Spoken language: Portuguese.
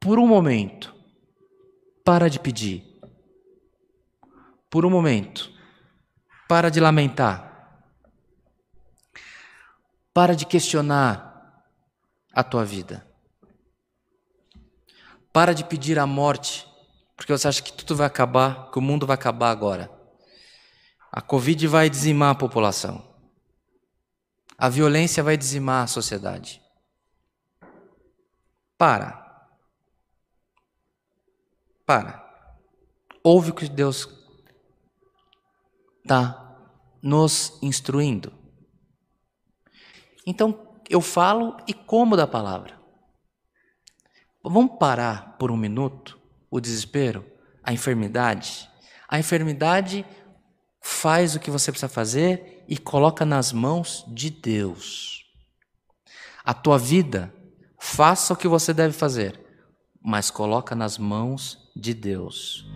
por um momento, para de pedir. Por um momento, para de lamentar. Para de questionar a tua vida. Para de pedir a morte, porque você acha que tudo vai acabar, que o mundo vai acabar agora. A Covid vai dizimar a população. A violência vai dizimar a sociedade. Para. Para. Ouve o que Deus está nos instruindo. Então, eu falo e como da palavra. Vamos parar por um minuto o desespero, a enfermidade. A enfermidade faz o que você precisa fazer e coloca nas mãos de Deus. A tua vida, faça o que você deve fazer, mas coloca nas mãos de Deus.